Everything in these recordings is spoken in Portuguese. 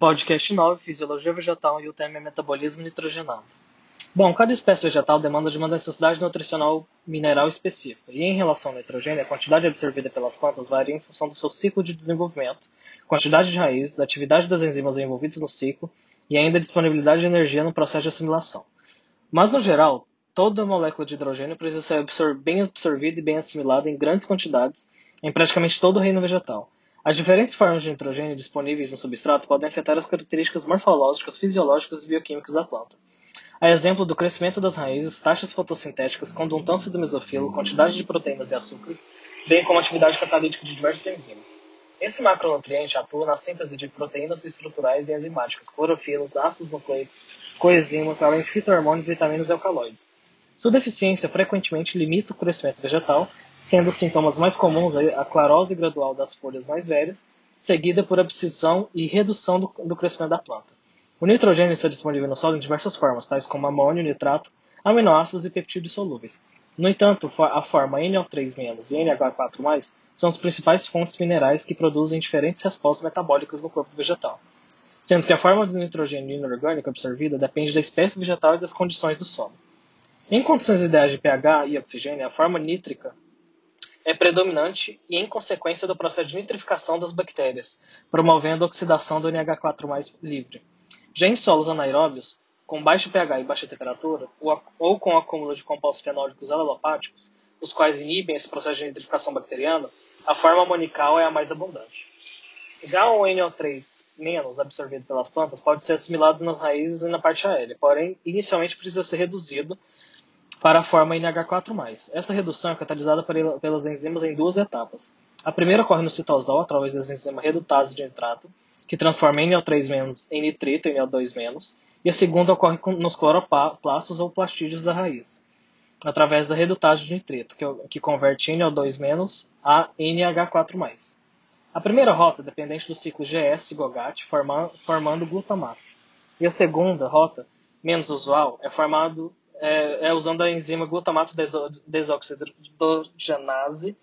Podcast 9, Fisiologia Vegetal e o tema é Metabolismo Nitrogenado. Bom, cada espécie vegetal demanda de uma necessidade nutricional mineral específica, e em relação ao nitrogênio, a quantidade absorvida pelas plantas varia em função do seu ciclo de desenvolvimento, quantidade de raízes, atividade das enzimas envolvidas no ciclo e ainda disponibilidade de energia no processo de assimilação. Mas, no geral, toda molécula de hidrogênio precisa ser absor bem absorvida e bem assimilada em grandes quantidades em praticamente todo o reino vegetal as diferentes formas de nitrogênio disponíveis no substrato podem afetar as características morfológicas, fisiológicas e bioquímicas da planta. A exemplo do crescimento das raízes, taxas fotossintéticas, condutância do mesofilo, quantidade de proteínas e açúcares, bem como atividade catalítica de diversas enzimas. Esse macronutriente atua na síntese de proteínas estruturais e enzimáticas, clorofilos, ácidos nucleicos, coenzimas, além de fitohormônios, vitaminas e alcaloides. Sua deficiência frequentemente limita o crescimento vegetal sendo os sintomas mais comuns a clarose gradual das folhas mais velhas, seguida por abscisão e redução do, do crescimento da planta. O nitrogênio está disponível no solo em diversas formas, tais como amônio, nitrato, aminoácidos e peptídeos solúveis. No entanto, a forma NO3- e NH4+, são as principais fontes minerais que produzem diferentes respostas metabólicas no corpo vegetal, sendo que a forma de nitrogênio inorgânico absorvida depende da espécie vegetal e das condições do solo. Em condições ideais de pH e oxigênio, a forma nítrica é predominante e em consequência do processo de nitrificação das bactérias, promovendo a oxidação do NH4+ livre. Já em solos anaeróbios, com baixo pH e baixa temperatura, ou com acúmulo de compostos fenólicos alelopáticos, os quais inibem esse processo de nitrificação bacteriana, a forma amonical é a mais abundante. Já o NO3- absorvido pelas plantas pode ser assimilado nas raízes e na parte aérea, porém, inicialmente precisa ser reduzido para a forma NH4+. Essa redução é catalisada pelas enzimas em duas etapas. A primeira ocorre no citosol, através das enzimas redutase de nitrato, que transforma NO3- em nitrito, NO2-, e a segunda ocorre nos cloroplastos ou plastídeos da raiz, através da redutase de nitrito, que, converte NO2- a NH4+. A primeira rota é dependente do ciclo GS-GOGAT, formando glutamato. E a segunda rota, menos usual, é formado é, é usando a enzima glutamato desoxigenase,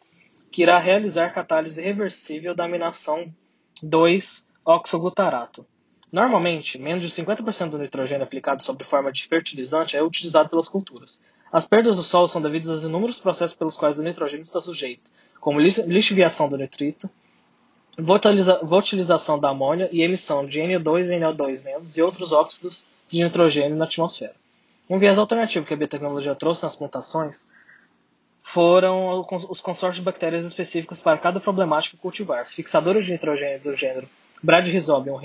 que irá realizar catálise reversível da aminação 2-oxoglutarato. Normalmente, menos de 50% do nitrogênio aplicado sob forma de fertilizante é utilizado pelas culturas. As perdas do solo são devidas aos inúmeros processos pelos quais o nitrogênio está sujeito, como lixiviação do nitrito, volatilização da amônia e emissão de NO2 e NO2- e outros óxidos de nitrogênio na atmosfera. Um viés alternativo que a biotecnologia trouxe nas plantações foram os consórcios de bactérias específicas para cada problemática cultivar. Os fixadores de nitrogênio do gênero Bradyrhizobium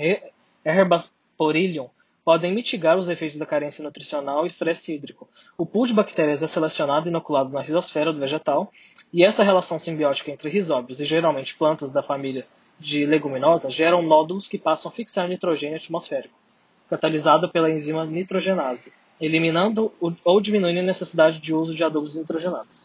herbasporilium podem mitigar os efeitos da carência nutricional e estresse hídrico. O pool de bactérias é selecionado e inoculado na rizosfera do vegetal, e essa relação simbiótica entre risóbios e geralmente plantas da família de leguminosas geram nódulos que passam a fixar nitrogênio atmosférico, catalisado pela enzima nitrogenase eliminando ou diminuindo a necessidade de uso de adubos nitrogenados.